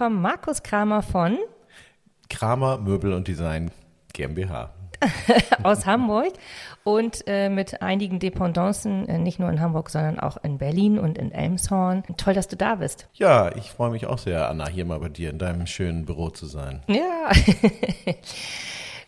Willkommen, Markus Kramer von Kramer Möbel und Design GmbH. aus Hamburg und äh, mit einigen Dependancen, äh, nicht nur in Hamburg, sondern auch in Berlin und in Elmshorn. Toll, dass du da bist. Ja, ich freue mich auch sehr, Anna, hier mal bei dir in deinem schönen Büro zu sein. Ja.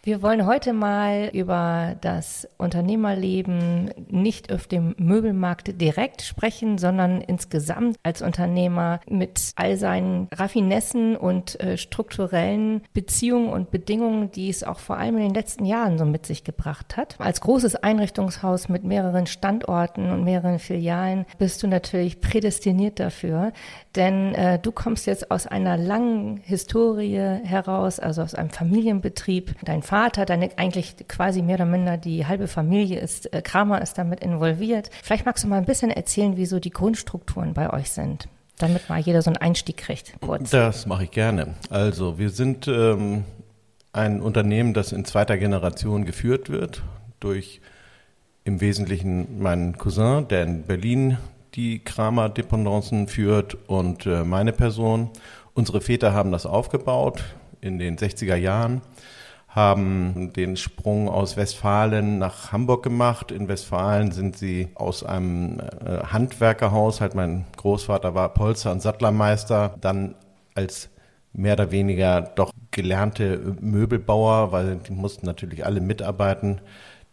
Wir wollen heute mal über das Unternehmerleben nicht auf dem Möbelmarkt direkt sprechen, sondern insgesamt als Unternehmer mit all seinen Raffinessen und äh, strukturellen Beziehungen und Bedingungen, die es auch vor allem in den letzten Jahren so mit sich gebracht hat. Als großes Einrichtungshaus mit mehreren Standorten und mehreren Filialen bist du natürlich prädestiniert dafür, denn äh, du kommst jetzt aus einer langen Historie heraus, also aus einem Familienbetrieb. Dein Vater, deine eigentlich quasi mehr oder minder die halbe Familie ist, äh, Kramer ist damit involviert. Vielleicht magst du mal ein bisschen erzählen, wie so die Grundstrukturen bei euch sind, damit mal jeder so einen Einstieg kriegt. Kurz. Das mache ich gerne. Also wir sind ähm, ein Unternehmen, das in zweiter Generation geführt wird durch im Wesentlichen meinen Cousin, der in Berlin die Kramer-Dependancen führt und äh, meine Person. Unsere Väter haben das aufgebaut in den 60er Jahren, haben den Sprung aus Westfalen nach Hamburg gemacht. In Westfalen sind sie aus einem äh, Handwerkerhaushalt, mein Großvater war Polster- und Sattlermeister, dann als mehr oder weniger doch gelernte Möbelbauer, weil die mussten natürlich alle mitarbeiten,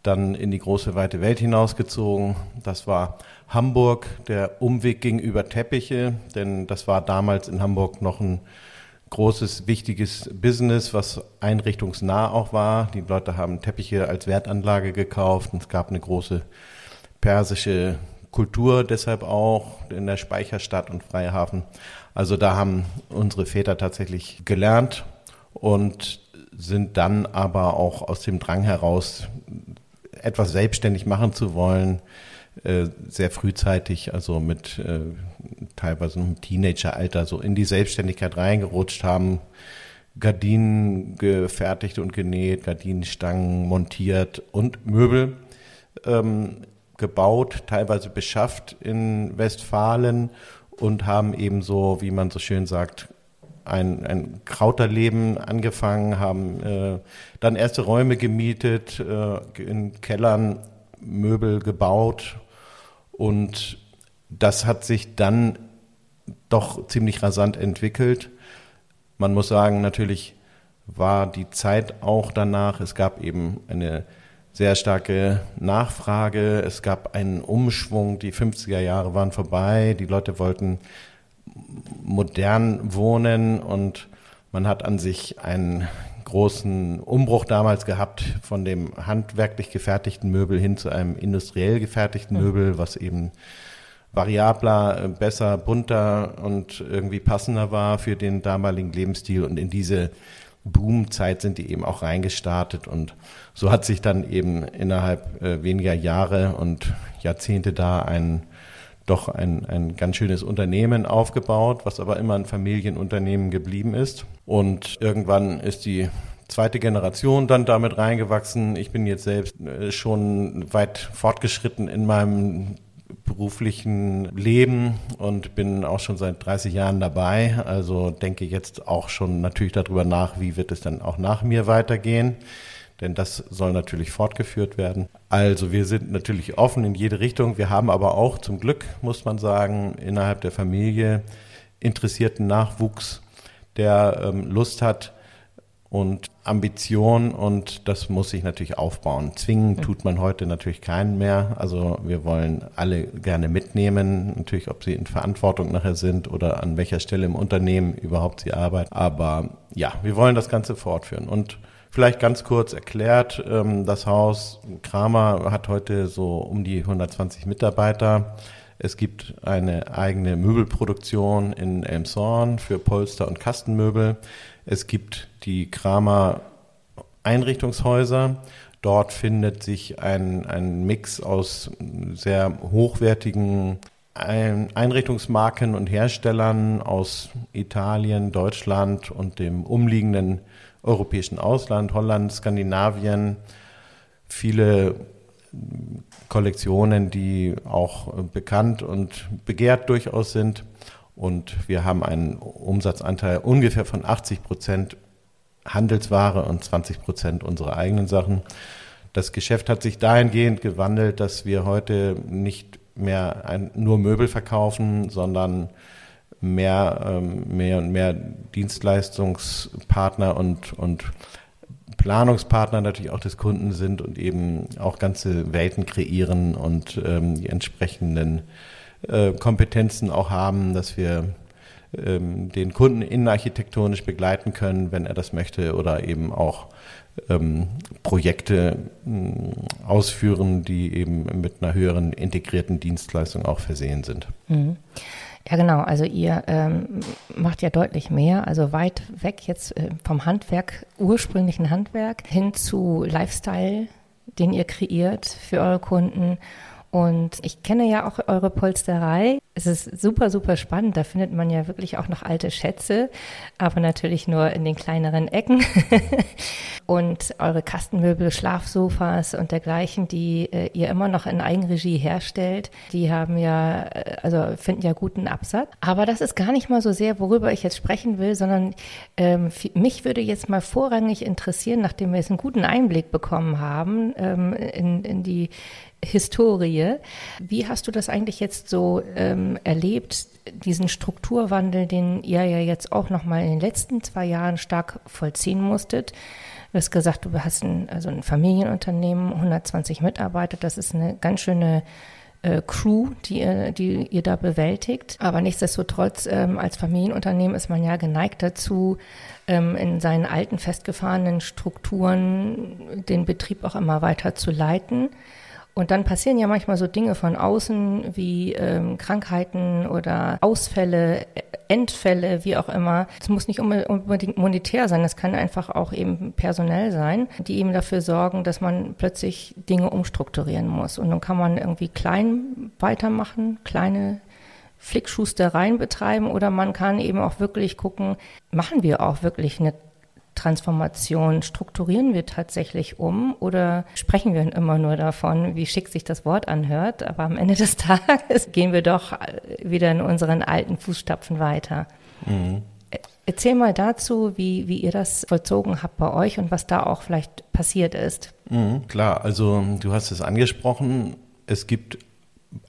dann in die große weite Welt hinausgezogen. Das war Hamburg. Der Umweg ging über Teppiche, denn das war damals in Hamburg noch ein großes, wichtiges Business, was einrichtungsnah auch war. Die Leute haben Teppiche als Wertanlage gekauft und es gab eine große persische Kultur deshalb auch in der Speicherstadt und Freihafen. Also da haben unsere Väter tatsächlich gelernt und sind dann aber auch aus dem Drang heraus etwas selbstständig machen zu wollen, äh, sehr frühzeitig, also mit äh, teilweise im Teenageralter, so in die Selbstständigkeit reingerutscht haben, Gardinen gefertigt und genäht, Gardinenstangen montiert und Möbel ähm, gebaut, teilweise beschafft in Westfalen und haben ebenso, wie man so schön sagt, ein, ein Krauterleben angefangen, haben äh, dann erste Räume gemietet, äh, in Kellern Möbel gebaut und das hat sich dann doch ziemlich rasant entwickelt. Man muss sagen, natürlich war die Zeit auch danach, es gab eben eine sehr starke Nachfrage, es gab einen Umschwung, die 50er Jahre waren vorbei, die Leute wollten modern wohnen und man hat an sich einen großen Umbruch damals gehabt von dem handwerklich gefertigten Möbel hin zu einem industriell gefertigten. Möbel, was eben variabler, besser, bunter und irgendwie passender war für den damaligen Lebensstil. Und in diese Boomzeit sind die eben auch reingestartet. Und so hat sich dann eben innerhalb äh, weniger Jahre und Jahrzehnte da ein doch ein, ein ganz schönes Unternehmen aufgebaut, was aber immer ein Familienunternehmen geblieben ist. Und irgendwann ist die zweite Generation dann damit reingewachsen. Ich bin jetzt selbst äh, schon weit fortgeschritten in meinem beruflichen Leben und bin auch schon seit 30 Jahren dabei. Also denke jetzt auch schon natürlich darüber nach, wie wird es dann auch nach mir weitergehen denn das soll natürlich fortgeführt werden. Also wir sind natürlich offen in jede Richtung. Wir haben aber auch zum Glück, muss man sagen, innerhalb der Familie interessierten Nachwuchs, der ähm, Lust hat und Ambition und das muss sich natürlich aufbauen. Zwingen tut man heute natürlich keinen mehr. Also wir wollen alle gerne mitnehmen, natürlich ob sie in Verantwortung nachher sind oder an welcher Stelle im Unternehmen überhaupt sie arbeiten. Aber ja, wir wollen das Ganze fortführen und Vielleicht ganz kurz erklärt, ähm, das Haus Kramer hat heute so um die 120 Mitarbeiter, Es gibt eine eigene Möbelproduktion in Elmshorn für Polster und Kastenmöbel. Es gibt die Kramer Einrichtungshäuser. Dort findet sich ein, ein Mix aus sehr hochwertigen Einrichtungsmarken und Herstellern aus Italien, Deutschland und dem umliegenden europäischen Ausland, Holland, Skandinavien. Viele Kollektionen, die auch bekannt und begehrt durchaus sind. Und wir haben einen Umsatzanteil ungefähr von 80 Prozent Handelsware und 20 Prozent unserer eigenen Sachen. Das Geschäft hat sich dahingehend gewandelt, dass wir heute nicht mehr ein, nur Möbel verkaufen, sondern mehr, ähm, mehr und mehr Dienstleistungspartner und, und Planungspartner natürlich auch des Kunden sind und eben auch ganze Welten kreieren und ähm, die entsprechenden äh, Kompetenzen auch haben, dass wir ähm, den Kunden innenarchitektonisch begleiten können, wenn er das möchte, oder eben auch ähm, Projekte mh, ausführen, die eben mit einer höheren integrierten Dienstleistung auch versehen sind. Mhm. Ja, genau. Also ihr ähm, macht ja deutlich mehr, also weit weg jetzt äh, vom Handwerk, ursprünglichen Handwerk, hin zu Lifestyle, den ihr kreiert für eure Kunden und ich kenne ja auch eure Polsterei. Es ist super, super spannend. Da findet man ja wirklich auch noch alte Schätze, aber natürlich nur in den kleineren Ecken. und eure Kastenmöbel, Schlafsofas und dergleichen, die äh, ihr immer noch in Eigenregie herstellt, die haben ja, äh, also finden ja guten Absatz. Aber das ist gar nicht mal so sehr, worüber ich jetzt sprechen will, sondern ähm, mich würde jetzt mal vorrangig interessieren, nachdem wir jetzt einen guten Einblick bekommen haben ähm, in, in die Historie. Wie hast du das eigentlich jetzt so ähm, erlebt, diesen Strukturwandel, den ihr ja jetzt auch nochmal in den letzten zwei Jahren stark vollziehen musstet? Du hast gesagt, du hast ein, also ein Familienunternehmen, 120 Mitarbeiter, das ist eine ganz schöne äh, Crew, die ihr, die ihr da bewältigt. Aber nichtsdestotrotz, ähm, als Familienunternehmen ist man ja geneigt dazu, ähm, in seinen alten festgefahrenen Strukturen den Betrieb auch immer weiter zu leiten. Und dann passieren ja manchmal so Dinge von außen wie ähm, Krankheiten oder Ausfälle, Endfälle, wie auch immer. Es muss nicht unbedingt monetär sein, es kann einfach auch eben personell sein, die eben dafür sorgen, dass man plötzlich Dinge umstrukturieren muss. Und dann kann man irgendwie klein weitermachen, kleine Flickschustereien betreiben oder man kann eben auch wirklich gucken, machen wir auch wirklich eine Transformation strukturieren wir tatsächlich um oder sprechen wir immer nur davon, wie schick sich das Wort anhört, aber am Ende des Tages gehen wir doch wieder in unseren alten Fußstapfen weiter. Mhm. Erzähl mal dazu, wie, wie ihr das vollzogen habt bei euch und was da auch vielleicht passiert ist. Mhm, klar, also du hast es angesprochen, es gibt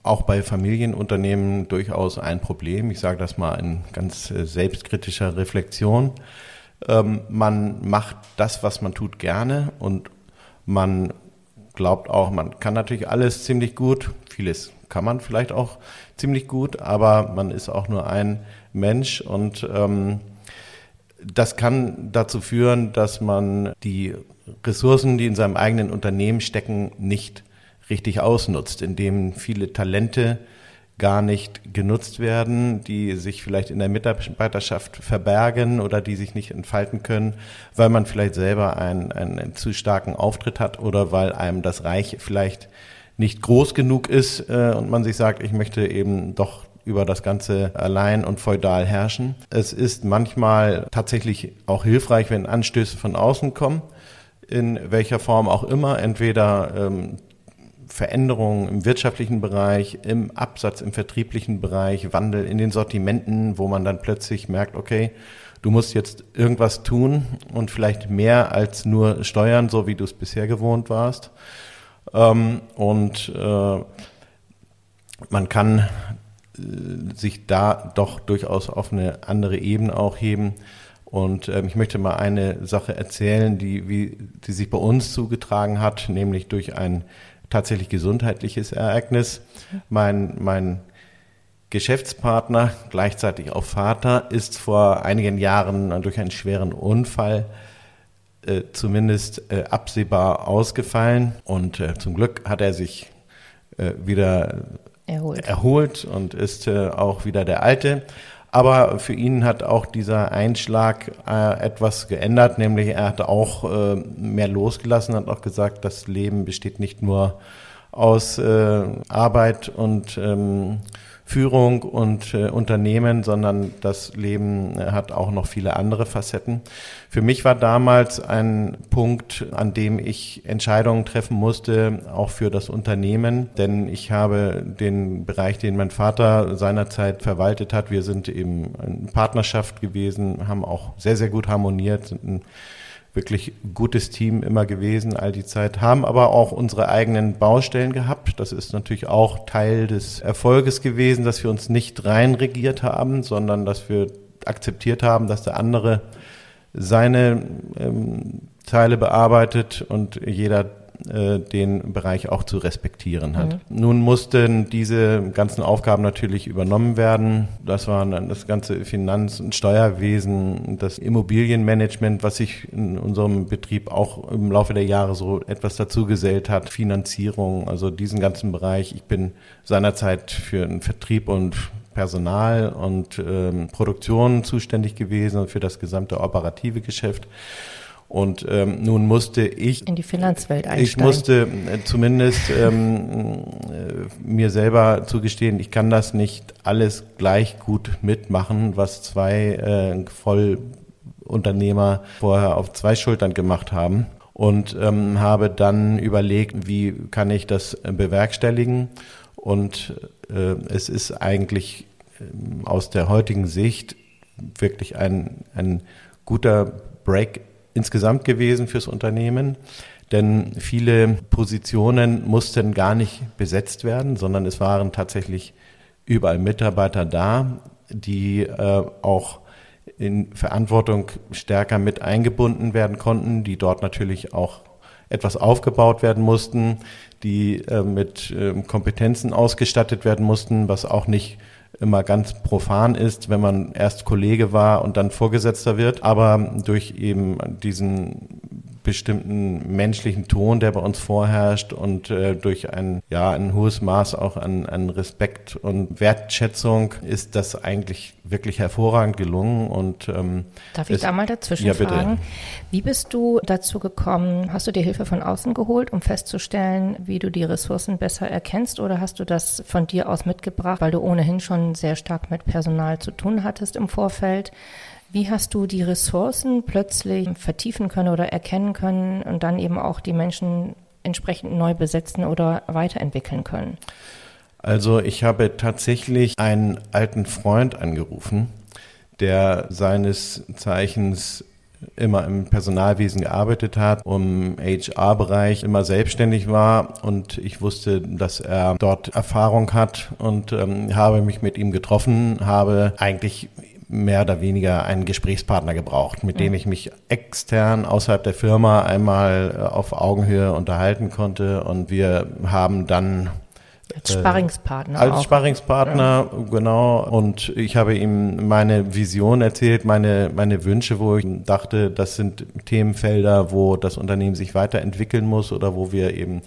auch bei Familienunternehmen durchaus ein Problem. Ich sage das mal in ganz äh, selbstkritischer Reflexion. Ähm, man macht das, was man tut, gerne und man glaubt auch, man kann natürlich alles ziemlich gut. Vieles kann man vielleicht auch ziemlich gut, aber man ist auch nur ein Mensch und ähm, das kann dazu führen, dass man die Ressourcen, die in seinem eigenen Unternehmen stecken, nicht richtig ausnutzt, indem viele Talente gar nicht genutzt werden, die sich vielleicht in der Mitarbeiterschaft verbergen oder die sich nicht entfalten können, weil man vielleicht selber einen, einen zu starken Auftritt hat oder weil einem das Reich vielleicht nicht groß genug ist äh, und man sich sagt, ich möchte eben doch über das Ganze allein und feudal herrschen. Es ist manchmal tatsächlich auch hilfreich, wenn Anstöße von außen kommen, in welcher Form auch immer, entweder ähm, Veränderungen im wirtschaftlichen Bereich, im Absatz, im vertrieblichen Bereich, Wandel in den Sortimenten, wo man dann plötzlich merkt, okay, du musst jetzt irgendwas tun und vielleicht mehr als nur steuern, so wie du es bisher gewohnt warst. Ähm, und äh, man kann äh, sich da doch durchaus auf eine andere Ebene auch heben. Und ähm, ich möchte mal eine Sache erzählen, die, wie, die sich bei uns zugetragen hat, nämlich durch ein tatsächlich gesundheitliches Ereignis. Mein, mein Geschäftspartner, gleichzeitig auch Vater, ist vor einigen Jahren durch einen schweren Unfall äh, zumindest äh, absehbar ausgefallen. Und äh, zum Glück hat er sich äh, wieder erholt, erholt und ist äh, auch wieder der Alte. Aber für ihn hat auch dieser Einschlag äh, etwas geändert, nämlich er hat auch äh, mehr losgelassen, hat auch gesagt, das Leben besteht nicht nur aus äh, Arbeit und ähm, Führung und äh, Unternehmen, sondern das Leben äh, hat auch noch viele andere Facetten. Für mich war damals ein Punkt, an dem ich Entscheidungen treffen musste, auch für das Unternehmen, denn ich habe den Bereich, den mein Vater seinerzeit verwaltet hat, wir sind eben eine Partnerschaft gewesen, haben auch sehr, sehr gut harmoniert, sind ein wirklich gutes Team immer gewesen all die Zeit, haben aber auch unsere eigenen Baustellen gehabt. Das ist natürlich auch Teil des Erfolges gewesen, dass wir uns nicht reinregiert haben, sondern dass wir akzeptiert haben, dass der andere seine ähm, Teile bearbeitet und jeder äh, den Bereich auch zu respektieren hat. Mhm. Nun mussten diese ganzen Aufgaben natürlich übernommen werden. Das waren dann das ganze Finanz- und Steuerwesen, das Immobilienmanagement, was sich in unserem Betrieb auch im Laufe der Jahre so etwas dazugesellt hat, Finanzierung, also diesen ganzen Bereich. Ich bin seinerzeit für den Vertrieb und Personal und ähm, Produktion zuständig gewesen und für das gesamte operative Geschäft. Und ähm, nun musste ich in die Finanzwelt einsteigen. Ich musste äh, zumindest ähm, äh, mir selber zugestehen, ich kann das nicht alles gleich gut mitmachen, was zwei äh, Vollunternehmer vorher auf zwei Schultern gemacht haben. Und ähm, habe dann überlegt, wie kann ich das bewerkstelligen. Und äh, es ist eigentlich äh, aus der heutigen Sicht wirklich ein, ein guter Break insgesamt gewesen fürs Unternehmen, denn viele Positionen mussten gar nicht besetzt werden, sondern es waren tatsächlich überall Mitarbeiter da, die äh, auch in Verantwortung stärker mit eingebunden werden konnten, die dort natürlich auch etwas aufgebaut werden mussten, die äh, mit äh, Kompetenzen ausgestattet werden mussten, was auch nicht immer ganz profan ist, wenn man erst Kollege war und dann Vorgesetzter wird. Aber durch eben diesen bestimmten menschlichen Ton, der bei uns vorherrscht und äh, durch ein, ja, ein hohes Maß auch an, an Respekt und Wertschätzung ist das eigentlich wirklich hervorragend gelungen. Und, ähm, Darf ich da mal dazwischen ja, fragen? Wie bist du dazu gekommen? Hast du dir Hilfe von außen geholt, um festzustellen, wie du die Ressourcen besser erkennst oder hast du das von dir aus mitgebracht, weil du ohnehin schon sehr stark mit Personal zu tun hattest im Vorfeld? Wie hast du die Ressourcen plötzlich vertiefen können oder erkennen können und dann eben auch die Menschen entsprechend neu besetzen oder weiterentwickeln können? Also ich habe tatsächlich einen alten Freund angerufen, der seines Zeichens immer im Personalwesen gearbeitet hat, im HR-Bereich immer selbstständig war und ich wusste, dass er dort Erfahrung hat und ähm, habe mich mit ihm getroffen, habe eigentlich mehr oder weniger einen Gesprächspartner gebraucht, mit dem ich mich extern außerhalb der Firma einmal äh, auf Augenhöhe unterhalten konnte und wir haben dann als Sparringspartner. Als auch. Sparringspartner, ja. genau. Und ich habe ihm meine Vision erzählt, meine, meine Wünsche, wo ich dachte, das sind Themenfelder, wo das Unternehmen sich weiterentwickeln muss oder wo wir eben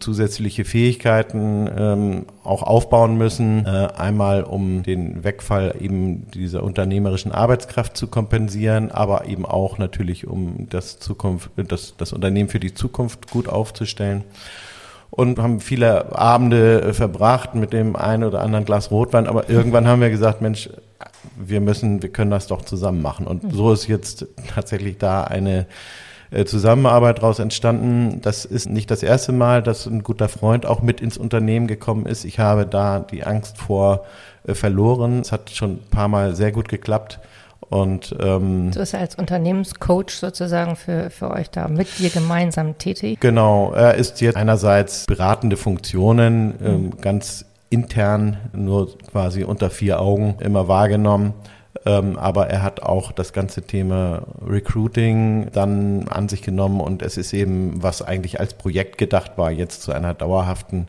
zusätzliche Fähigkeiten ähm, auch aufbauen müssen. Äh, einmal um den Wegfall eben dieser unternehmerischen Arbeitskraft zu kompensieren, aber eben auch natürlich um das Zukunft, das, das Unternehmen für die Zukunft gut aufzustellen. Und haben viele Abende äh, verbracht mit dem einen oder anderen Glas Rotwein, aber irgendwann haben wir gesagt, Mensch, wir müssen, wir können das doch zusammen machen. Und so ist jetzt tatsächlich da eine Zusammenarbeit daraus entstanden. Das ist nicht das erste Mal, dass ein guter Freund auch mit ins Unternehmen gekommen ist. Ich habe da die Angst vor äh, verloren. Es hat schon ein paar Mal sehr gut geklappt. Und ähm, du bist ja als Unternehmenscoach sozusagen für, für euch da mit dir gemeinsam tätig. Genau, er ist jetzt einerseits beratende Funktionen, ähm, mhm. ganz intern, nur quasi unter vier Augen immer wahrgenommen. Ähm, aber er hat auch das ganze Thema Recruiting dann an sich genommen und es ist eben, was eigentlich als Projekt gedacht war, jetzt zu einer dauerhaften,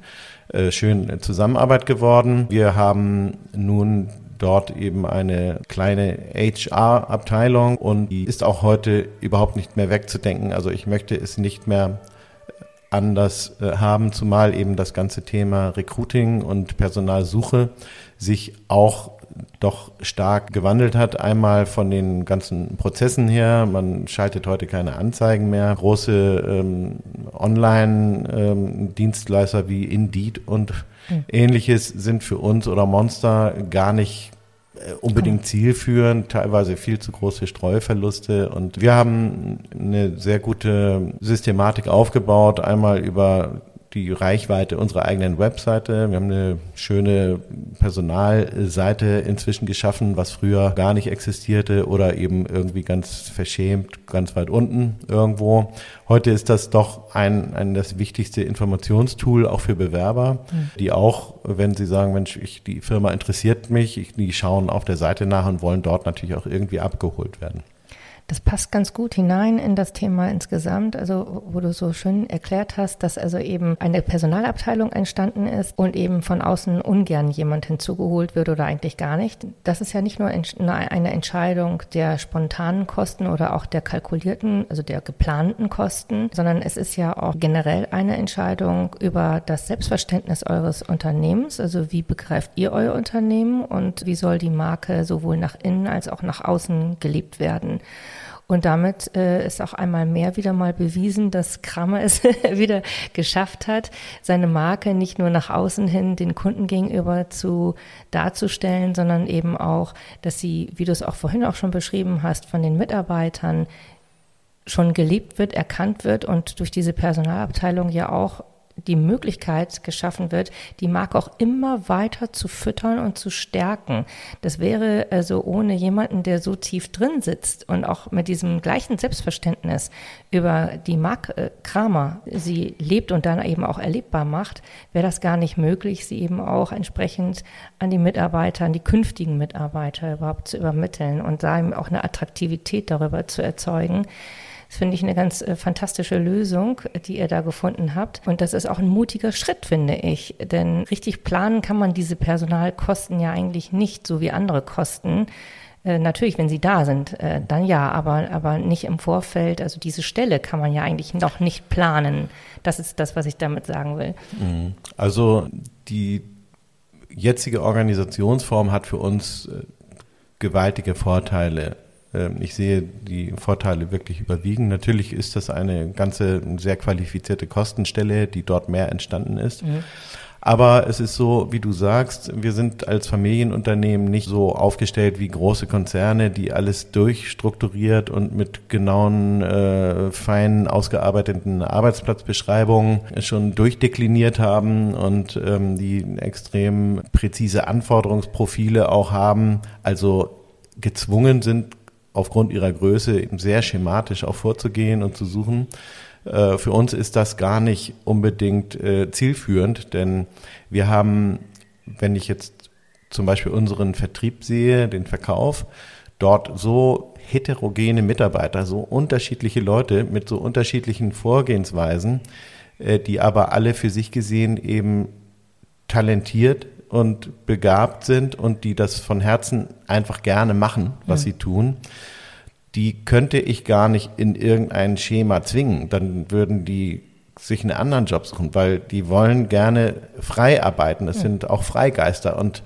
äh, schönen Zusammenarbeit geworden. Wir haben nun dort eben eine kleine HR-Abteilung und die ist auch heute überhaupt nicht mehr wegzudenken. Also ich möchte es nicht mehr anders äh, haben, zumal eben das ganze Thema Recruiting und Personalsuche sich auch doch stark gewandelt hat. Einmal von den ganzen Prozessen her. Man schaltet heute keine Anzeigen mehr. Große ähm, Online-Dienstleister ähm, wie Indeed und mhm. ähnliches sind für uns oder Monster gar nicht äh, unbedingt zielführend, teilweise viel zu große Streuverluste. Und wir haben eine sehr gute Systematik aufgebaut, einmal über die Reichweite unserer eigenen Webseite. Wir haben eine schöne Personalseite inzwischen geschaffen, was früher gar nicht existierte oder eben irgendwie ganz verschämt, ganz weit unten irgendwo. Heute ist das doch ein, ein das wichtigste Informationstool auch für Bewerber, mhm. die auch, wenn sie sagen, Mensch, ich, die Firma interessiert mich, die schauen auf der Seite nach und wollen dort natürlich auch irgendwie abgeholt werden. Das passt ganz gut hinein in das Thema insgesamt, also wo du so schön erklärt hast, dass also eben eine Personalabteilung entstanden ist und eben von außen ungern jemand hinzugeholt wird oder eigentlich gar nicht. Das ist ja nicht nur eine Entscheidung der spontanen Kosten oder auch der kalkulierten, also der geplanten Kosten, sondern es ist ja auch generell eine Entscheidung über das Selbstverständnis eures Unternehmens, also wie begreift ihr euer Unternehmen und wie soll die Marke sowohl nach innen als auch nach außen gelebt werden. Und damit äh, ist auch einmal mehr wieder mal bewiesen, dass Kramer es wieder geschafft hat, seine Marke nicht nur nach außen hin den Kunden gegenüber zu darzustellen, sondern eben auch, dass sie, wie du es auch vorhin auch schon beschrieben hast, von den Mitarbeitern schon gelebt wird, erkannt wird und durch diese Personalabteilung ja auch die Möglichkeit geschaffen wird, die Marke auch immer weiter zu füttern und zu stärken. Das wäre also ohne jemanden, der so tief drin sitzt und auch mit diesem gleichen Selbstverständnis über die Marke äh, Kramer sie lebt und dann eben auch erlebbar macht, wäre das gar nicht möglich, sie eben auch entsprechend an die Mitarbeiter, an die künftigen Mitarbeiter überhaupt zu übermitteln und da eben auch eine Attraktivität darüber zu erzeugen das finde ich eine ganz äh, fantastische Lösung, die ihr da gefunden habt. Und das ist auch ein mutiger Schritt, finde ich. Denn richtig planen kann man diese Personalkosten ja eigentlich nicht, so wie andere Kosten. Äh, natürlich, wenn sie da sind, äh, dann ja, aber, aber nicht im Vorfeld. Also diese Stelle kann man ja eigentlich noch nicht planen. Das ist das, was ich damit sagen will. Mhm. Also die jetzige Organisationsform hat für uns äh, gewaltige Vorteile. Ähm, ich sehe die Vorteile wirklich überwiegen. Natürlich ist das eine ganze sehr qualifizierte Kostenstelle, die dort mehr entstanden ist. Mhm. Aber es ist so, wie du sagst, wir sind als Familienunternehmen nicht so aufgestellt wie große Konzerne, die alles durchstrukturiert und mit genauen, äh, fein ausgearbeiteten Arbeitsplatzbeschreibungen schon durchdekliniert haben und ähm, die extrem präzise Anforderungsprofile auch haben, also gezwungen sind, aufgrund ihrer Größe eben sehr schematisch auch vorzugehen und zu suchen. Äh, für uns ist das gar nicht unbedingt äh, zielführend, denn wir haben, wenn ich jetzt zum Beispiel unseren Vertrieb sehe, den Verkauf, dort so heterogene Mitarbeiter, so unterschiedliche Leute mit so unterschiedlichen Vorgehensweisen, äh, die aber alle für sich gesehen eben talentiert und begabt sind und die das von Herzen einfach gerne machen, was mhm. sie tun, die könnte ich gar nicht in irgendein Schema zwingen. Dann würden die sich einen anderen Job suchen, weil die wollen gerne frei arbeiten. Das mhm. sind auch Freigeister und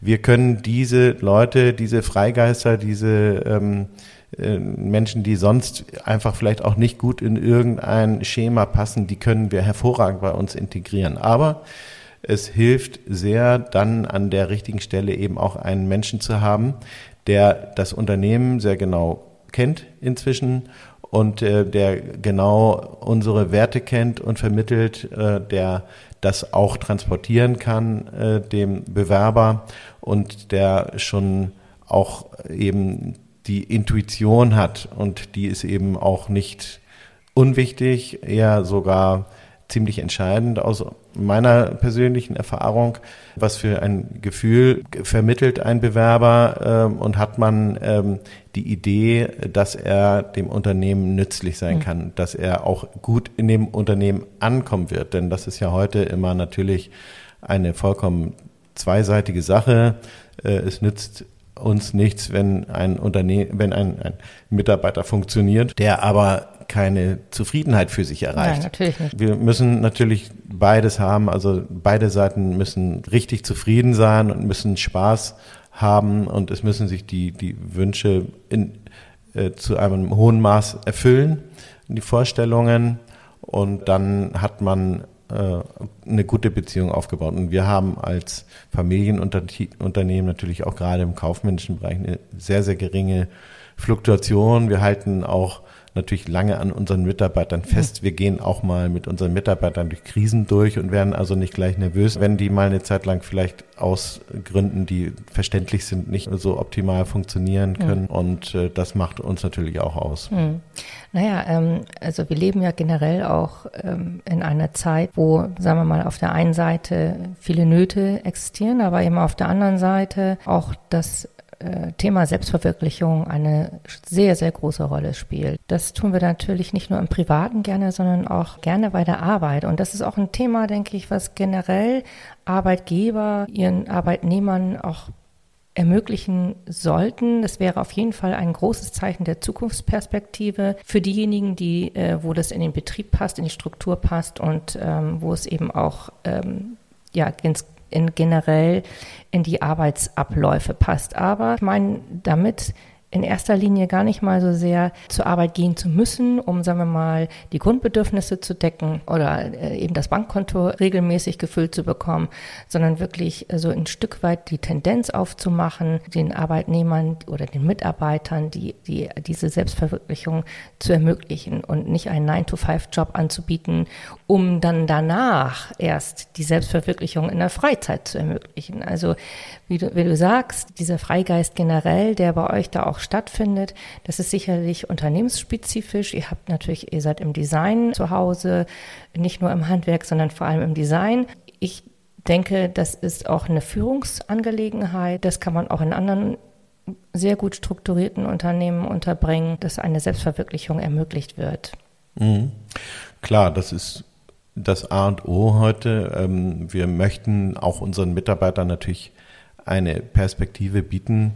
wir können diese Leute, diese Freigeister, diese ähm, äh, Menschen, die sonst einfach vielleicht auch nicht gut in irgendein Schema passen, die können wir hervorragend bei uns integrieren. Aber es hilft sehr, dann an der richtigen Stelle eben auch einen Menschen zu haben, der das Unternehmen sehr genau kennt inzwischen und äh, der genau unsere Werte kennt und vermittelt, äh, der das auch transportieren kann äh, dem Bewerber und der schon auch eben die Intuition hat und die ist eben auch nicht unwichtig, eher sogar ziemlich entscheidend aus meiner persönlichen Erfahrung. Was für ein Gefühl vermittelt ein Bewerber ähm, und hat man ähm, die Idee, dass er dem Unternehmen nützlich sein mhm. kann, dass er auch gut in dem Unternehmen ankommen wird. Denn das ist ja heute immer natürlich eine vollkommen zweiseitige Sache. Äh, es nützt uns nichts, wenn ein Unternehmen, wenn ein, ein Mitarbeiter funktioniert, der aber keine Zufriedenheit für sich erreicht. Nein, natürlich nicht. Wir müssen natürlich beides haben, also beide Seiten müssen richtig zufrieden sein und müssen Spaß haben und es müssen sich die, die Wünsche in, äh, zu einem hohen Maß erfüllen, die Vorstellungen und dann hat man äh, eine gute Beziehung aufgebaut. Und wir haben als Familienunternehmen natürlich auch gerade im kaufmännischen Bereich eine sehr, sehr geringe Fluktuation. Wir halten auch natürlich lange an unseren Mitarbeitern fest. Wir gehen auch mal mit unseren Mitarbeitern durch Krisen durch und werden also nicht gleich nervös, wenn die mal eine Zeit lang vielleicht aus Gründen, die verständlich sind, nicht so optimal funktionieren können. Mhm. Und äh, das macht uns natürlich auch aus. Mhm. Naja, ähm, also wir leben ja generell auch ähm, in einer Zeit, wo, sagen wir mal, auf der einen Seite viele Nöte existieren, aber eben auf der anderen Seite auch das Thema Selbstverwirklichung eine sehr, sehr große Rolle spielt. Das tun wir natürlich nicht nur im Privaten gerne, sondern auch gerne bei der Arbeit. Und das ist auch ein Thema, denke ich, was generell Arbeitgeber ihren Arbeitnehmern auch ermöglichen sollten. Das wäre auf jeden Fall ein großes Zeichen der Zukunftsperspektive für diejenigen, die, äh, wo das in den Betrieb passt, in die Struktur passt und ähm, wo es eben auch ähm, ja, ins in generell in die Arbeitsabläufe passt. Aber ich meine damit in erster Linie gar nicht mal so sehr zur Arbeit gehen zu müssen, um, sagen wir mal, die Grundbedürfnisse zu decken oder äh, eben das Bankkonto regelmäßig gefüllt zu bekommen, sondern wirklich so ein Stück weit die Tendenz aufzumachen, den Arbeitnehmern oder den Mitarbeitern die, die, diese Selbstverwirklichung zu ermöglichen und nicht einen 9-to-5-Job anzubieten, um dann danach erst die Selbstverwirklichung in der Freizeit zu ermöglichen. Also wie du, wie du sagst, dieser Freigeist generell, der bei euch da auch stattfindet, das ist sicherlich unternehmensspezifisch. Ihr habt natürlich, ihr seid im Design zu Hause, nicht nur im Handwerk, sondern vor allem im Design. Ich denke, das ist auch eine Führungsangelegenheit. Das kann man auch in anderen sehr gut strukturierten Unternehmen unterbringen, dass eine Selbstverwirklichung ermöglicht wird. Mhm. Klar, das ist das A und O heute. Ähm, wir möchten auch unseren Mitarbeitern natürlich eine Perspektive bieten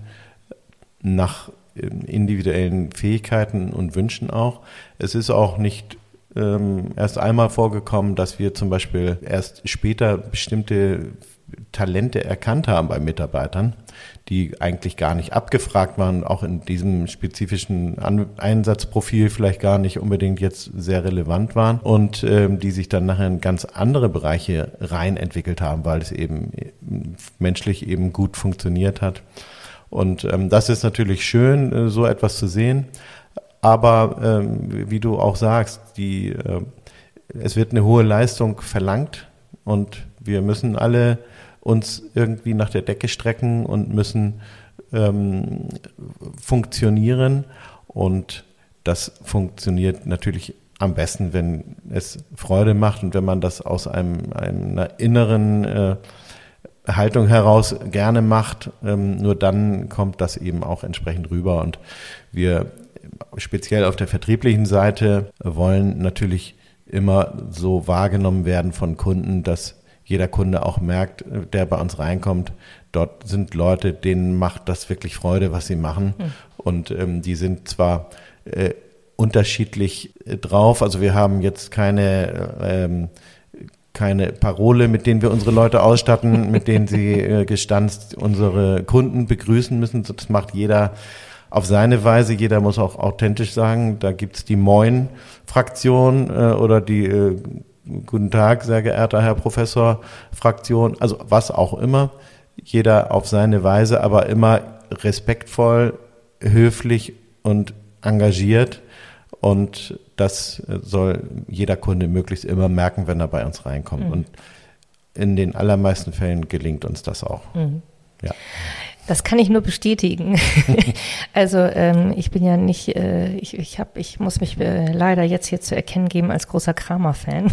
nach ähm, individuellen Fähigkeiten und Wünschen auch. Es ist auch nicht ähm, erst einmal vorgekommen, dass wir zum Beispiel erst später bestimmte Talente erkannt haben bei Mitarbeitern, die eigentlich gar nicht abgefragt waren, auch in diesem spezifischen An Einsatzprofil vielleicht gar nicht unbedingt jetzt sehr relevant waren und ähm, die sich dann nachher in ganz andere Bereiche rein entwickelt haben, weil es eben menschlich eben gut funktioniert hat. Und ähm, das ist natürlich schön, äh, so etwas zu sehen. Aber ähm, wie du auch sagst, die, äh, es wird eine hohe Leistung verlangt und wir müssen alle uns irgendwie nach der Decke strecken und müssen ähm, funktionieren. Und das funktioniert natürlich am besten, wenn es Freude macht und wenn man das aus einem, einer inneren äh, Haltung heraus gerne macht. Ähm, nur dann kommt das eben auch entsprechend rüber. Und wir speziell auf der vertrieblichen Seite wollen natürlich immer so wahrgenommen werden von Kunden, dass jeder Kunde auch merkt, der bei uns reinkommt, dort sind Leute, denen macht das wirklich Freude, was sie machen. Mhm. Und ähm, die sind zwar äh, unterschiedlich äh, drauf, also wir haben jetzt keine ähm, keine Parole, mit denen wir unsere Leute ausstatten, mit denen sie äh, gestanzt unsere Kunden begrüßen müssen. Das macht jeder auf seine Weise. Jeder muss auch authentisch sagen. Da gibt's die Moin-Fraktion äh, oder die äh, Guten Tag, sehr geehrter Herr Professor, Fraktion, also was auch immer. Jeder auf seine Weise, aber immer respektvoll, höflich und engagiert. Und das soll jeder Kunde möglichst immer merken, wenn er bei uns reinkommt. Mhm. Und in den allermeisten Fällen gelingt uns das auch. Mhm. Ja. Das kann ich nur bestätigen. also ähm, ich bin ja nicht, äh, ich, ich, hab, ich muss mich äh, leider jetzt hier zu erkennen geben als großer Kramer-Fan.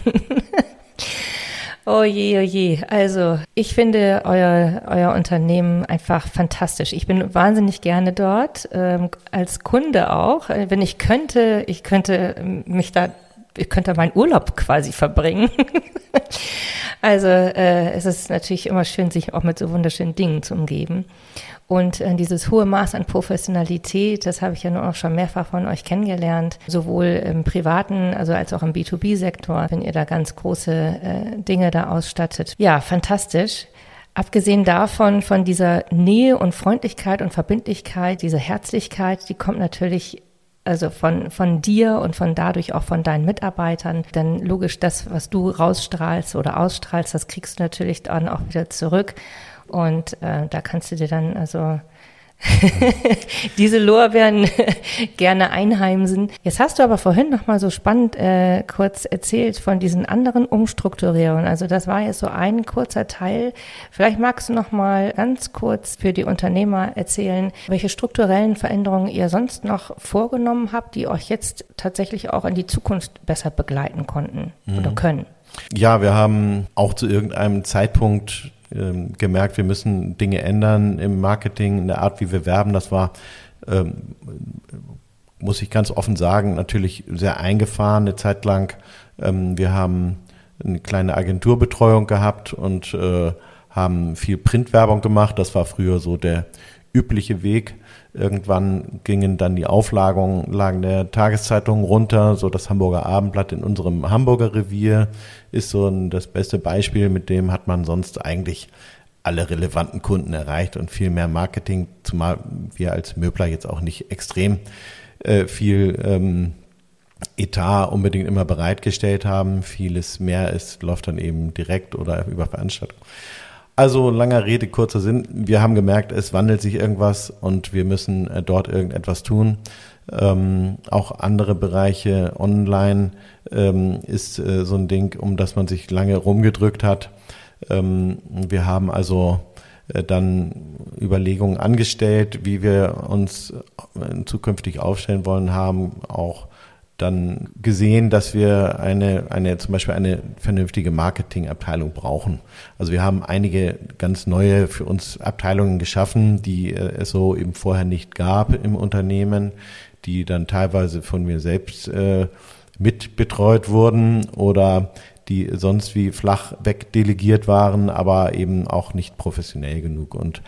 Oh je, oh je. Also ich finde euer, euer Unternehmen einfach fantastisch. Ich bin wahnsinnig gerne dort, ähm, als Kunde auch. Äh, wenn ich könnte, ich könnte mich da ich könnte meinen Urlaub quasi verbringen. also äh, es ist natürlich immer schön, sich auch mit so wunderschönen Dingen zu umgeben. Und äh, dieses hohe Maß an Professionalität, das habe ich ja nur auch schon mehrfach von euch kennengelernt, sowohl im privaten, also als auch im B2B-Sektor, wenn ihr da ganz große äh, Dinge da ausstattet. Ja, fantastisch. Abgesehen davon, von dieser Nähe und Freundlichkeit und Verbindlichkeit, diese Herzlichkeit, die kommt natürlich also von, von dir und von dadurch auch von deinen Mitarbeitern. Denn logisch, das, was du rausstrahlst oder ausstrahlst, das kriegst du natürlich dann auch wieder zurück. Und äh, da kannst du dir dann also diese Lorbeeren gerne einheimsen. Jetzt hast du aber vorhin noch mal so spannend äh, kurz erzählt von diesen anderen Umstrukturierungen. Also das war jetzt so ein kurzer Teil. Vielleicht magst du noch mal ganz kurz für die Unternehmer erzählen, welche strukturellen Veränderungen ihr sonst noch vorgenommen habt, die euch jetzt tatsächlich auch in die Zukunft besser begleiten konnten mhm. oder können. Ja, wir haben auch zu irgendeinem Zeitpunkt ähm, gemerkt, wir müssen Dinge ändern im Marketing, in der Art, wie wir werben. Das war, ähm, muss ich ganz offen sagen, natürlich sehr eingefahren eine Zeit lang. Ähm, wir haben eine kleine Agenturbetreuung gehabt und äh, haben viel Printwerbung gemacht. Das war früher so der übliche Weg. Irgendwann gingen dann die Auflagen der Tageszeitungen runter, so das Hamburger Abendblatt in unserem Hamburger Revier ist so ein, das beste Beispiel, mit dem hat man sonst eigentlich alle relevanten Kunden erreicht und viel mehr Marketing, zumal wir als Möbler jetzt auch nicht extrem äh, viel ähm, Etat unbedingt immer bereitgestellt haben. Vieles mehr ist, läuft dann eben direkt oder über Veranstaltungen. Also langer Rede, kurzer Sinn. Wir haben gemerkt, es wandelt sich irgendwas und wir müssen äh, dort irgendetwas tun. Ähm, auch andere Bereiche online ähm, ist äh, so ein Ding, um das man sich lange rumgedrückt hat. Ähm, wir haben also äh, dann Überlegungen angestellt, wie wir uns äh, zukünftig aufstellen wollen, haben auch dann gesehen, dass wir eine, eine, zum Beispiel eine vernünftige Marketingabteilung brauchen. Also wir haben einige ganz neue für uns Abteilungen geschaffen, die äh, es so eben vorher nicht gab im Unternehmen, die dann teilweise von mir selbst äh, mit betreut wurden oder die sonst wie flach wegdelegiert waren, aber eben auch nicht professionell genug. Und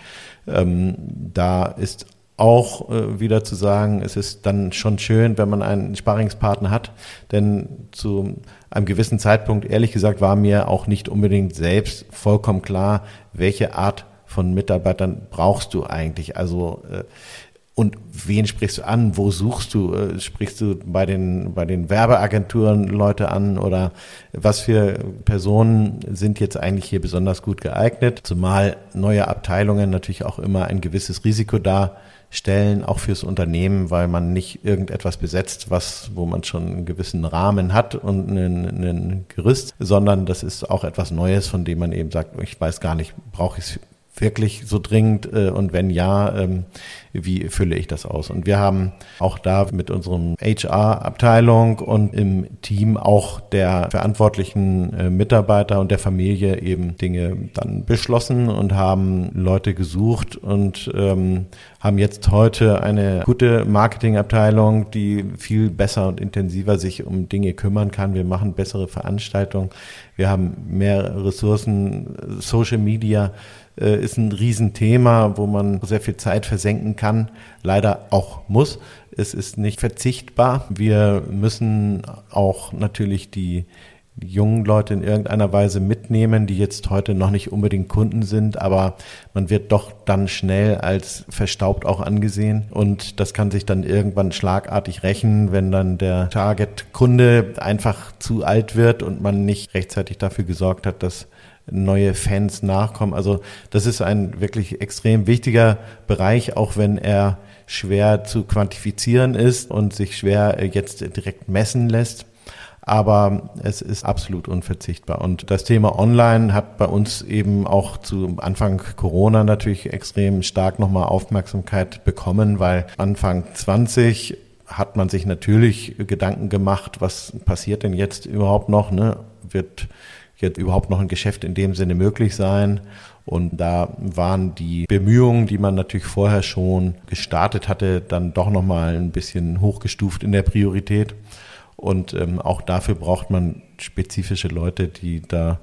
ähm, da ist auch äh, wieder zu sagen, es ist dann schon schön, wenn man einen Sparringspartner hat, denn zu einem gewissen Zeitpunkt, ehrlich gesagt, war mir auch nicht unbedingt selbst vollkommen klar, welche Art von Mitarbeitern brauchst du eigentlich. Also äh, und wen sprichst du an? Wo suchst du? Äh, sprichst du bei den, bei den Werbeagenturen Leute an oder was für Personen sind jetzt eigentlich hier besonders gut geeignet? Zumal neue Abteilungen natürlich auch immer ein gewisses Risiko da stellen, auch fürs Unternehmen, weil man nicht irgendetwas besetzt, was, wo man schon einen gewissen Rahmen hat und einen, einen Gerüst, sondern das ist auch etwas Neues, von dem man eben sagt, ich weiß gar nicht, brauche ich es wirklich so dringend äh, und wenn ja, ähm, wie fülle ich das aus? Und wir haben auch da mit unserem HR-Abteilung und im Team auch der verantwortlichen äh, Mitarbeiter und der Familie eben Dinge dann beschlossen und haben Leute gesucht und ähm, haben jetzt heute eine gute Marketingabteilung, die viel besser und intensiver sich um Dinge kümmern kann. Wir machen bessere Veranstaltungen. Wir haben mehr Ressourcen, Social Media äh, ist ein Riesenthema, wo man sehr viel Zeit versenken kann, leider auch muss. Es ist nicht verzichtbar. Wir müssen auch natürlich die, die jungen Leute in irgendeiner Weise mitnehmen, die jetzt heute noch nicht unbedingt Kunden sind, aber man wird doch dann schnell als verstaubt auch angesehen und das kann sich dann irgendwann schlagartig rächen, wenn dann der Target-Kunde einfach zu alt wird und man nicht rechtzeitig dafür gesorgt hat, dass neue Fans nachkommen. Also das ist ein wirklich extrem wichtiger Bereich, auch wenn er schwer zu quantifizieren ist und sich schwer äh, jetzt direkt messen lässt. Aber es ist absolut unverzichtbar. Und das Thema Online hat bei uns eben auch zu Anfang Corona natürlich extrem stark nochmal Aufmerksamkeit bekommen, weil Anfang 20 hat man sich natürlich Gedanken gemacht, was passiert denn jetzt überhaupt noch? Ne? Wird jetzt überhaupt noch ein Geschäft in dem Sinne möglich sein. Und da waren die Bemühungen, die man natürlich vorher schon gestartet hatte, dann doch nochmal ein bisschen hochgestuft in der Priorität. Und ähm, auch dafür braucht man spezifische Leute, die da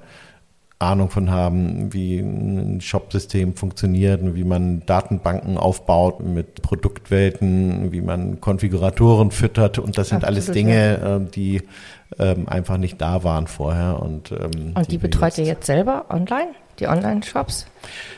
Ahnung von haben, wie ein Shop-System funktioniert, wie man Datenbanken aufbaut mit Produktwelten, wie man Konfiguratoren füttert. Und das sind Absolut, alles Dinge, ja. Ähm, die ähm, einfach nicht da waren vorher. Und, ähm, und die, die betreut ihr jetzt selber online? die Online-Shops?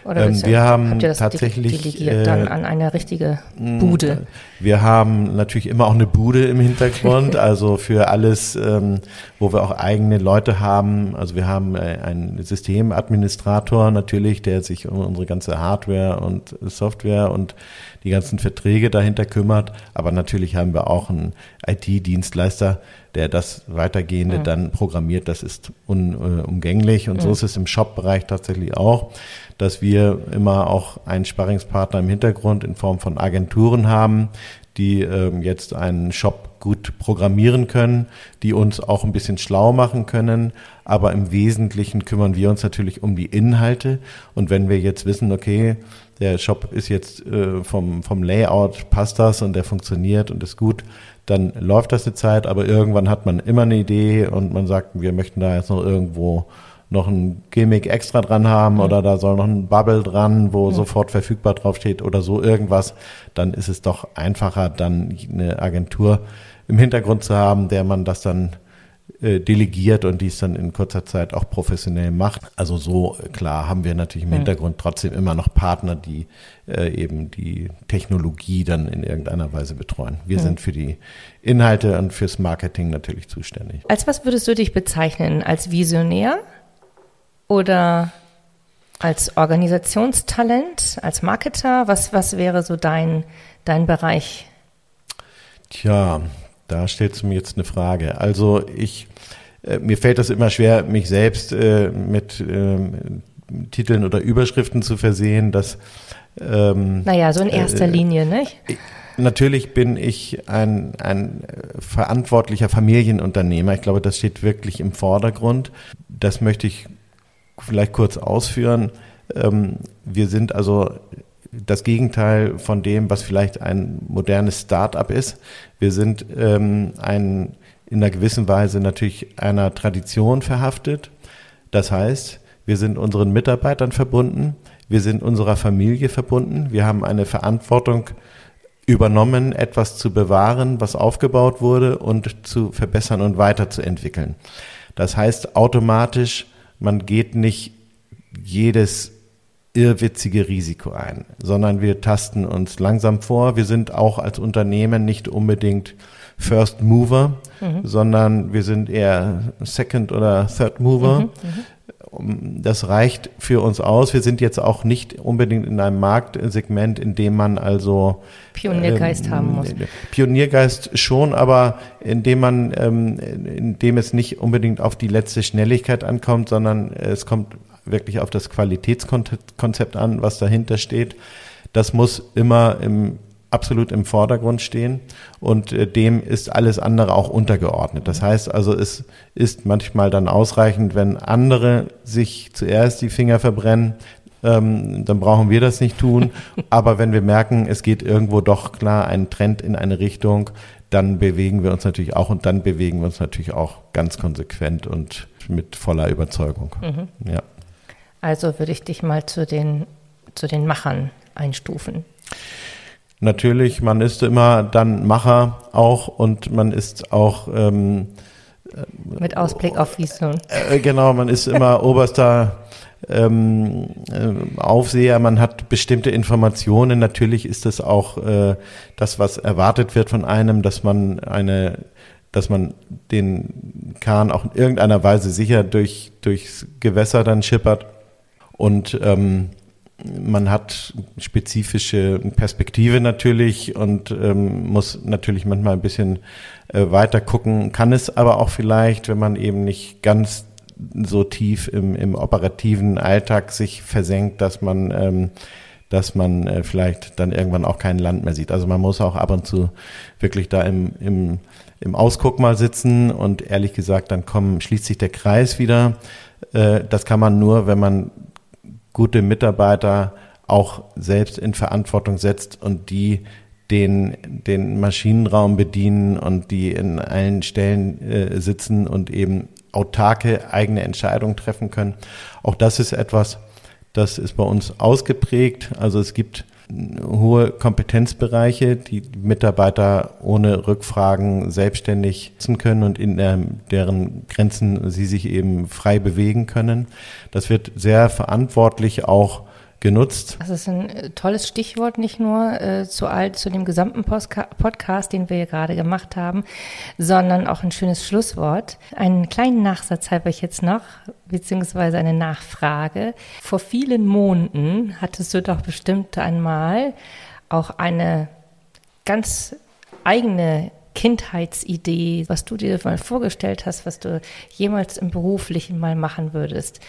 Oder ähm, wir haben tatsächlich delegiert dann äh, an eine richtige Bude. Wir haben natürlich immer auch eine Bude im Hintergrund, also für alles, ähm, wo wir auch eigene Leute haben. Also wir haben äh, einen Systemadministrator natürlich, der sich um unsere ganze Hardware und Software und die ganzen Verträge dahinter kümmert. Aber natürlich haben wir auch einen IT-Dienstleister, der das weitergehende ja. dann programmiert. Das ist unumgänglich. Und ja. so ist es im Shop-Bereich tatsächlich auch, dass wir immer auch einen Sparringspartner im Hintergrund in Form von Agenturen haben, die ähm, jetzt einen Shop gut programmieren können, die uns auch ein bisschen schlau machen können. Aber im Wesentlichen kümmern wir uns natürlich um die Inhalte. Und wenn wir jetzt wissen, okay, der Shop ist jetzt äh, vom, vom Layout, passt das und der funktioniert und ist gut, dann läuft das eine Zeit, aber irgendwann hat man immer eine Idee und man sagt, wir möchten da jetzt noch irgendwo noch ein Gimmick extra dran haben mhm. oder da soll noch ein Bubble dran, wo mhm. sofort verfügbar draufsteht oder so irgendwas, dann ist es doch einfacher, dann eine Agentur im Hintergrund zu haben, der man das dann äh, delegiert und dies dann in kurzer Zeit auch professionell macht. Also so äh, klar haben wir natürlich im Hintergrund trotzdem immer noch Partner, die äh, eben die Technologie dann in irgendeiner Weise betreuen. Wir mhm. sind für die Inhalte und fürs Marketing natürlich zuständig. Als was würdest du dich bezeichnen? Als Visionär oder als Organisationstalent, als Marketer? Was, was wäre so dein, dein Bereich? Tja, da stellst du mir jetzt eine Frage. Also ich, äh, mir fällt das immer schwer, mich selbst äh, mit äh, Titeln oder Überschriften zu versehen, dass ähm, naja, so in erster äh, Linie, nicht? Natürlich bin ich ein, ein verantwortlicher Familienunternehmer. Ich glaube, das steht wirklich im Vordergrund. Das möchte ich vielleicht kurz ausführen. Ähm, wir sind also das Gegenteil von dem, was vielleicht ein modernes Start-up ist. Wir sind ähm, ein, in einer gewissen Weise natürlich einer Tradition verhaftet. Das heißt, wir sind unseren Mitarbeitern verbunden, wir sind unserer Familie verbunden, wir haben eine Verantwortung übernommen, etwas zu bewahren, was aufgebaut wurde und zu verbessern und weiterzuentwickeln. Das heißt automatisch, man geht nicht jedes irrwitzige Risiko ein, sondern wir tasten uns langsam vor. Wir sind auch als Unternehmen nicht unbedingt First Mover, mhm. sondern wir sind eher Second oder Third Mover. Mhm, mhm. Das reicht für uns aus. Wir sind jetzt auch nicht unbedingt in einem Marktsegment, in dem man also Pioniergeist ähm, haben muss. Pioniergeist schon, aber in dem man, ähm, in dem es nicht unbedingt auf die letzte Schnelligkeit ankommt, sondern es kommt wirklich auf das Qualitätskonzept an, was dahinter steht. Das muss immer im, absolut im Vordergrund stehen und äh, dem ist alles andere auch untergeordnet. Das heißt also, es ist manchmal dann ausreichend, wenn andere sich zuerst die Finger verbrennen, ähm, dann brauchen wir das nicht tun. Aber wenn wir merken, es geht irgendwo doch klar ein Trend in eine Richtung, dann bewegen wir uns natürlich auch und dann bewegen wir uns natürlich auch ganz konsequent und mit voller Überzeugung. Mhm. Ja. Also würde ich dich mal zu den, zu den Machern einstufen. Natürlich, man ist immer dann Macher auch und man ist auch ähm, mit Ausblick auf Vision. Äh, genau, man ist immer oberster ähm, äh, Aufseher, man hat bestimmte Informationen. Natürlich ist es auch äh, das, was erwartet wird von einem, dass man eine, dass man den Kahn auch in irgendeiner Weise sicher durch durchs Gewässer dann schippert und ähm, man hat spezifische Perspektive natürlich und ähm, muss natürlich manchmal ein bisschen äh, weiter gucken, kann es aber auch vielleicht, wenn man eben nicht ganz so tief im, im operativen Alltag sich versenkt, dass man ähm, dass man äh, vielleicht dann irgendwann auch kein Land mehr sieht. Also man muss auch ab und zu wirklich da im, im, im Ausguck mal sitzen und ehrlich gesagt, dann kommen, schließt sich der Kreis wieder. Äh, das kann man nur, wenn man gute Mitarbeiter auch selbst in Verantwortung setzt und die den, den Maschinenraum bedienen und die in allen Stellen äh, sitzen und eben autarke eigene Entscheidungen treffen können. Auch das ist etwas, das ist bei uns ausgeprägt. Also es gibt hohe Kompetenzbereiche, die Mitarbeiter ohne Rückfragen selbstständig nutzen können und in deren Grenzen sie sich eben frei bewegen können. Das wird sehr verantwortlich auch genutzt. Das ist ein äh, tolles Stichwort, nicht nur äh, zu, all, zu dem gesamten Postka Podcast, den wir hier gerade gemacht haben, sondern auch ein schönes Schlusswort. Einen kleinen Nachsatz habe ich jetzt noch, beziehungsweise eine Nachfrage. Vor vielen Monaten hattest du doch bestimmt einmal auch eine ganz eigene Kindheitsidee, was du dir mal vorgestellt hast, was du jemals im Beruflichen mal machen würdest.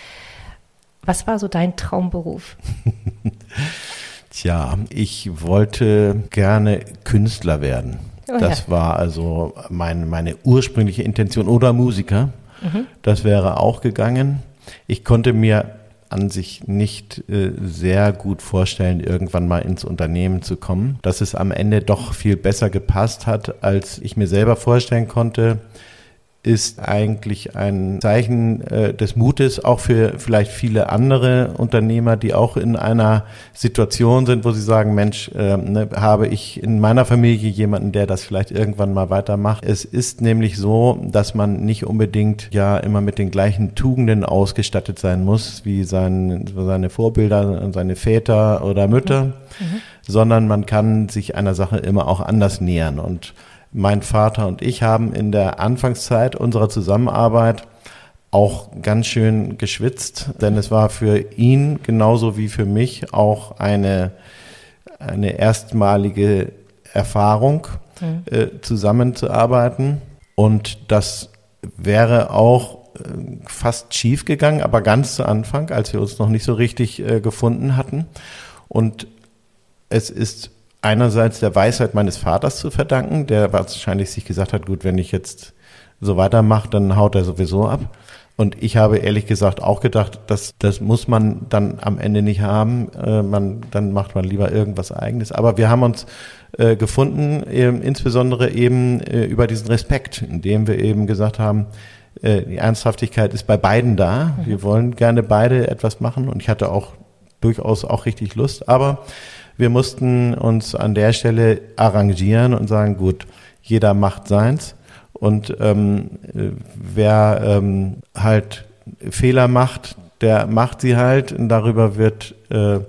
Was war so dein Traumberuf? Tja, ich wollte gerne Künstler werden. Oh, das ja. war also mein, meine ursprüngliche Intention oder Musiker. Mhm. Das wäre auch gegangen. Ich konnte mir an sich nicht äh, sehr gut vorstellen, irgendwann mal ins Unternehmen zu kommen. Dass es am Ende doch viel besser gepasst hat, als ich mir selber vorstellen konnte ist eigentlich ein Zeichen äh, des Mutes, auch für vielleicht viele andere Unternehmer, die auch in einer Situation sind, wo sie sagen, Mensch, äh, ne, habe ich in meiner Familie jemanden, der das vielleicht irgendwann mal weitermacht. Es ist nämlich so, dass man nicht unbedingt ja immer mit den gleichen Tugenden ausgestattet sein muss, wie sein, seine Vorbilder, seine Väter oder Mütter, mhm. sondern man kann sich einer Sache immer auch anders nähern und mein Vater und ich haben in der Anfangszeit unserer Zusammenarbeit auch ganz schön geschwitzt, denn es war für ihn genauso wie für mich auch eine, eine erstmalige Erfahrung, mhm. äh, zusammenzuarbeiten. Und das wäre auch äh, fast schief gegangen, aber ganz zu Anfang, als wir uns noch nicht so richtig äh, gefunden hatten. Und es ist einerseits der Weisheit meines Vaters zu verdanken, der wahrscheinlich sich gesagt hat, gut, wenn ich jetzt so weitermache, dann haut er sowieso ab. Und ich habe ehrlich gesagt auch gedacht, dass das muss man dann am Ende nicht haben. Äh, man, dann macht man lieber irgendwas Eigenes. Aber wir haben uns äh, gefunden, äh, insbesondere eben äh, über diesen Respekt, indem wir eben gesagt haben, äh, die Ernsthaftigkeit ist bei beiden da. Wir wollen gerne beide etwas machen und ich hatte auch durchaus auch richtig Lust. Aber wir mussten uns an der Stelle arrangieren und sagen, gut, jeder macht seins. Und ähm, wer ähm, halt Fehler macht, der macht sie halt. Und darüber wird äh,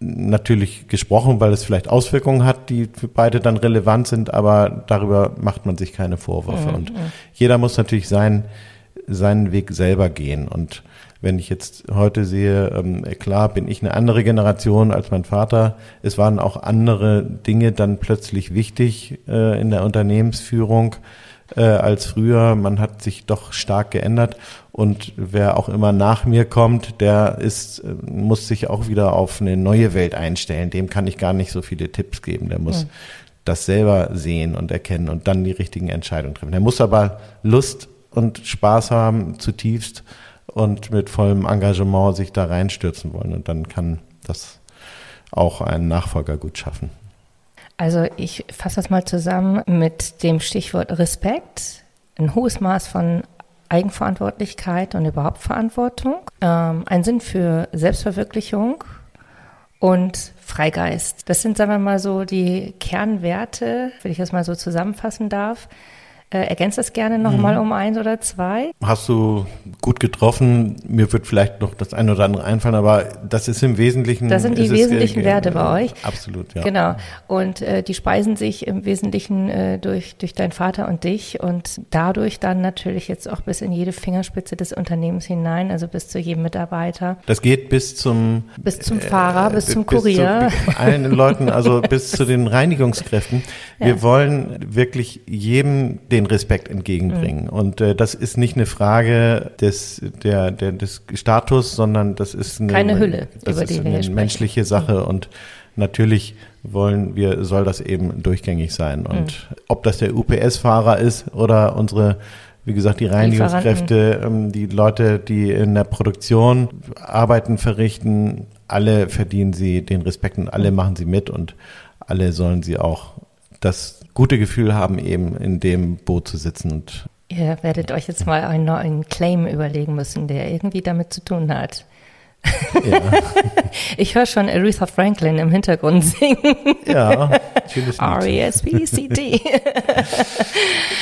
natürlich gesprochen, weil es vielleicht Auswirkungen hat, die für beide dann relevant sind, aber darüber macht man sich keine Vorwürfe. Mhm. Und jeder muss natürlich sein, seinen Weg selber gehen. Und wenn ich jetzt heute sehe, ähm, klar bin ich eine andere Generation als mein Vater. Es waren auch andere Dinge dann plötzlich wichtig äh, in der Unternehmensführung äh, als früher. Man hat sich doch stark geändert und wer auch immer nach mir kommt, der ist, äh, muss sich auch wieder auf eine neue Welt einstellen. Dem kann ich gar nicht so viele Tipps geben. Der muss mhm. das selber sehen und erkennen und dann die richtigen Entscheidungen treffen. Er muss aber Lust und Spaß haben, zutiefst und mit vollem Engagement sich da reinstürzen wollen. Und dann kann das auch ein Nachfolger gut schaffen. Also ich fasse das mal zusammen mit dem Stichwort Respekt, ein hohes Maß von Eigenverantwortlichkeit und überhaupt Verantwortung, ähm, ein Sinn für Selbstverwirklichung und Freigeist. Das sind, sagen wir mal so, die Kernwerte, wenn ich das mal so zusammenfassen darf, äh, ergänzt das gerne nochmal mhm. um eins oder zwei. Hast du gut getroffen. Mir wird vielleicht noch das eine oder andere einfallen, aber das ist im Wesentlichen. Das sind die wesentlichen es, äh, Werte bei euch. Absolut, ja. Genau. Und äh, die speisen sich im Wesentlichen äh, durch, durch deinen Vater und dich und dadurch dann natürlich jetzt auch bis in jede Fingerspitze des Unternehmens hinein, also bis zu jedem Mitarbeiter. Das geht bis zum bis zum Fahrer, äh, bis zum Kurier. Bis zu allen Leuten, also bis zu den Reinigungskräften. Wir ja. wollen wirklich jedem den den Respekt entgegenbringen. Mhm. Und äh, das ist nicht eine Frage des, der, der, des Status, sondern das ist eine, Keine Hülle, das über ist die eine menschliche Sache. Mhm. Und natürlich wollen wir, soll das eben durchgängig sein. Und mhm. ob das der UPS-Fahrer ist oder unsere wie gesagt, die Reinigungskräfte, ähm, die Leute, die in der Produktion Arbeiten verrichten, alle verdienen sie den Respekt und alle mhm. machen sie mit und alle sollen sie auch das gute Gefühl haben, eben in dem Boot zu sitzen und Ihr werdet euch jetzt mal einen neuen Claim überlegen müssen, der irgendwie damit zu tun hat. Ja. Ich höre schon Aretha Franklin im Hintergrund singen. Ja, schönes R-E-S-P-C-T.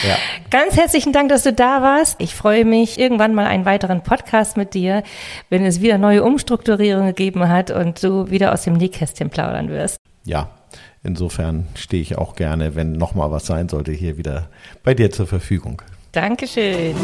ja. Ganz herzlichen Dank, dass du da warst. Ich freue mich, irgendwann mal einen weiteren Podcast mit dir, wenn es wieder neue Umstrukturierungen gegeben hat und du wieder aus dem Nähkästchen plaudern wirst. Ja, Insofern stehe ich auch gerne, wenn nochmal was sein sollte, hier wieder bei dir zur Verfügung. Dankeschön.